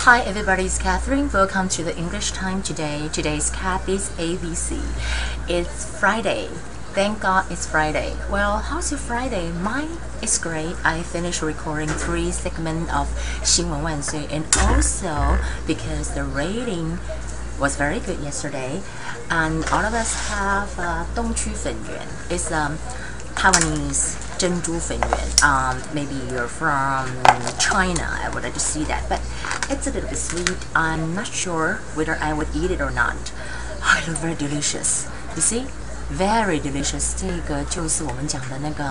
Hi everybody, it's Catherine. Welcome to the English time today. Today's cat is ABC. It's Friday. Thank God it's Friday. Well, how's your Friday? Mine is great. I finished recording three segments of 新闻万岁 and also because the rating was very good yesterday and all of us have uh, 东区粉圆. It's um, Taiwanese 珍珠粉圆. Um, maybe you're from China. I would like to see that, but it's a little bit sweet. I'm not sure whether I would eat it or not. It looks very delicious. You see, very delicious. 这个就是我们讲的那个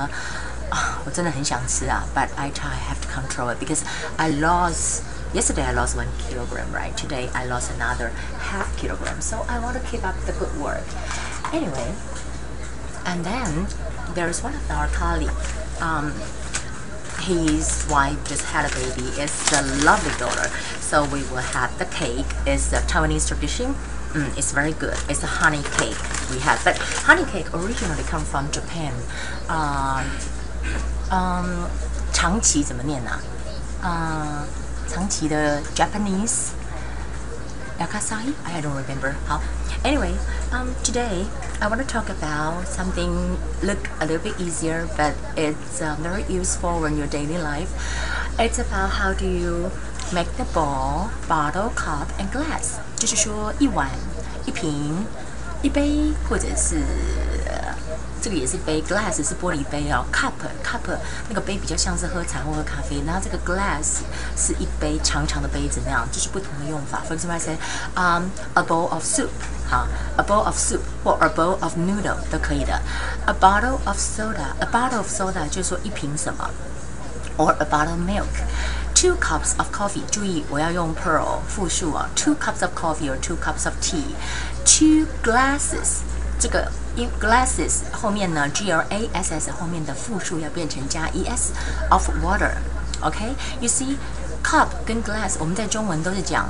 啊，我真的很想吃啊，but I try have to control it because I lost. Yesterday I lost one kilogram, right? Today I lost another half kilogram. So I want to keep up the good work. Anyway, and then there's one of our colleagues. Um, his wife just had a baby. It's a lovely daughter. So we will have the cake. It's a Taiwanese tradition. Mm, it's very good. It's a honey cake we have. But honey cake originally come from Japan. Um, um, 长崎怎么念呢、啊？呃，长崎的 Japanese Yakasai? I don't remember. How? Anyway, um, today I want to talk about something look a little bit easier, but it's um, very useful in your daily life. It's about how do you make the bowl, bottle, cup, and glass. 就是说一碗、一瓶、一杯，或者是这个也是杯，glass 是玻璃杯哦，cup cup 那个杯比较像是喝茶或喝咖啡，然后这个 glass 是一杯长长的杯子那样，就是不同的用法。For example, I say, um, a bowl of soup， 好，a bowl of soup 或 a bowl of noodle 都可以的。A bottle of soda，a bottle of soda 就是说一瓶什么，or a bottle of milk。Two cups of coffee，注意我要用 plural 复数啊，two cups of coffee or two cups of tea。Two glasses，这个。因 glasses 后面呢，g l a s s 后面的复数要变成加 e s of water，OK？You see cup 跟 glass 我们在中文都是讲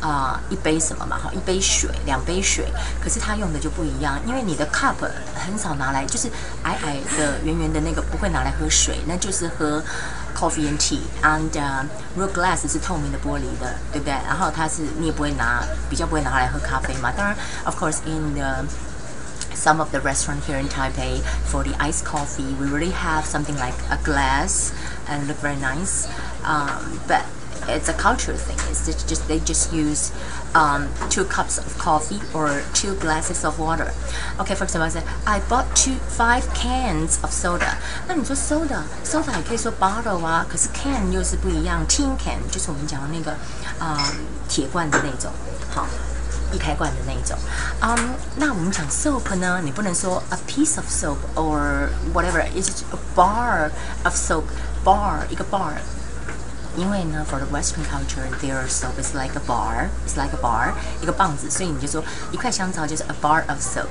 啊一杯什么嘛哈，一杯水，两杯水，可是它用的就不一样，因为你的 cup 很少拿来，就是矮矮的圆圆的那个不会拿来喝水，那就是喝 coffee and tea，and real glass 是透明的玻璃的，对不对？然后它是你也不会拿，比较不会拿来喝咖啡嘛。当然，of course in the some of the restaurant here in Taipei for the iced coffee we really have something like a glass and look very nice um, but it's a cultural thing it's just, just they just use um, two cups of coffee or two glasses of water okay for example I said I bought two five cans of soda 那你说 soda soda 也可以说 bottle 啊可是 can 又是不一样 tin can 就是我们讲的那个啊、嗯、铁罐的那种好易开罐的那一种。嗯、um,，那我们讲 soap 呢，你不能说 a piece of soap or whatever，it's a bar of soap。bar 一个 bar。 因为呢，for the Western culture, their soap is like a bar, it's like a bar，一个棒子，所以你就说一块香草就是 a bar of soap.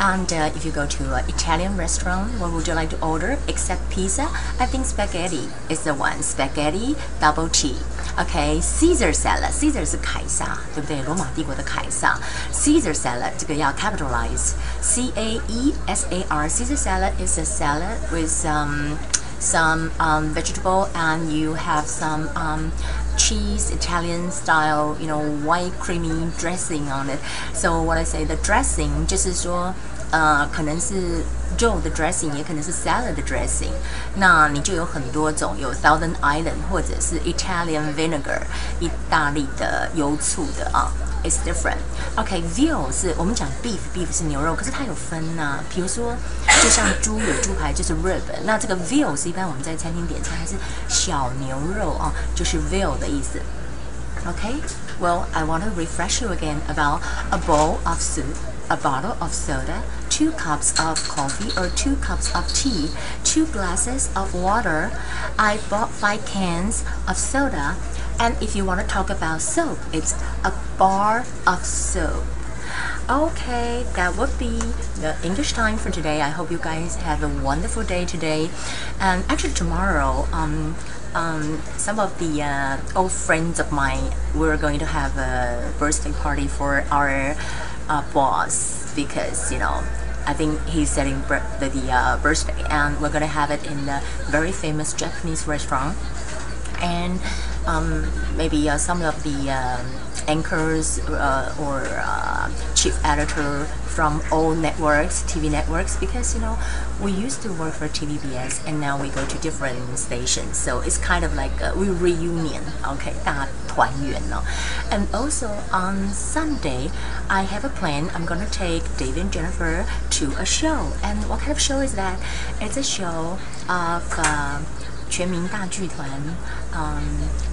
And uh, if you go to an Italian restaurant, what would you like to order except pizza? I think spaghetti is the one. Spaghetti double tea. Okay, Caesar salad. Caesar 是凯撒，对不对？罗马帝国的凯撒。Caesar salad 这个要 capitalize. C A E S A R. Caesar salad is a salad with um some um, vegetable and you have some um, cheese Italian style you know white creamy dressing on it so what I say the dressing 就是说呃，可能是 肉的 dressing，也可能是 salad dressing。那你就有很多种，有 Thousand Island 或者是 Italian vinegar，意大利的油醋的啊。It's different. OK, veal 是我们讲 beef，beef 是牛肉，可是它有分呐、啊。比如说，就像猪有猪排，就是 rib。那这个 veal 是一般我们在餐厅点餐，还是小牛肉啊，就是 veal 的意思。OK, well I want to refresh you again about a bowl of soup a bottle of soda, two cups of coffee or two cups of tea, two glasses of water. I bought five cans of soda and if you want to talk about soap, it's a bar of soap. Okay, that would be the English time for today. I hope you guys have a wonderful day today. And actually tomorrow, um, um, some of the uh, old friends of mine, we're going to have a birthday party for our boss because, you know, I think he's setting the, the uh, birthday and we're to have it in a very famous Japanese restaurant. And um, maybe uh, some of the um, anchors uh, or uh, chief editor from all networks, TV networks, because you know we used to work for TVBS and now we go to different stations, so it's kind of like a, we reunion. Okay, 大团圆呢. And also on Sunday, I have a plan. I'm gonna take David and Jennifer to a show. And what kind of show is that? It's a show of. Uh, 全民大剧团，um,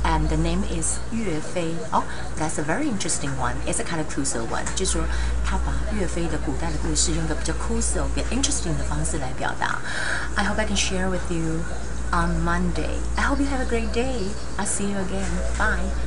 and the name is 岳飞。哦、oh,，that's a very interesting one. It's a kind of Kuso one，就是说他把岳飞的古代的故事用个比较 Kuso、比较 interesting 的方式来表达。I hope I can share with you on Monday. I hope you have a great day. I'll see you again. Bye.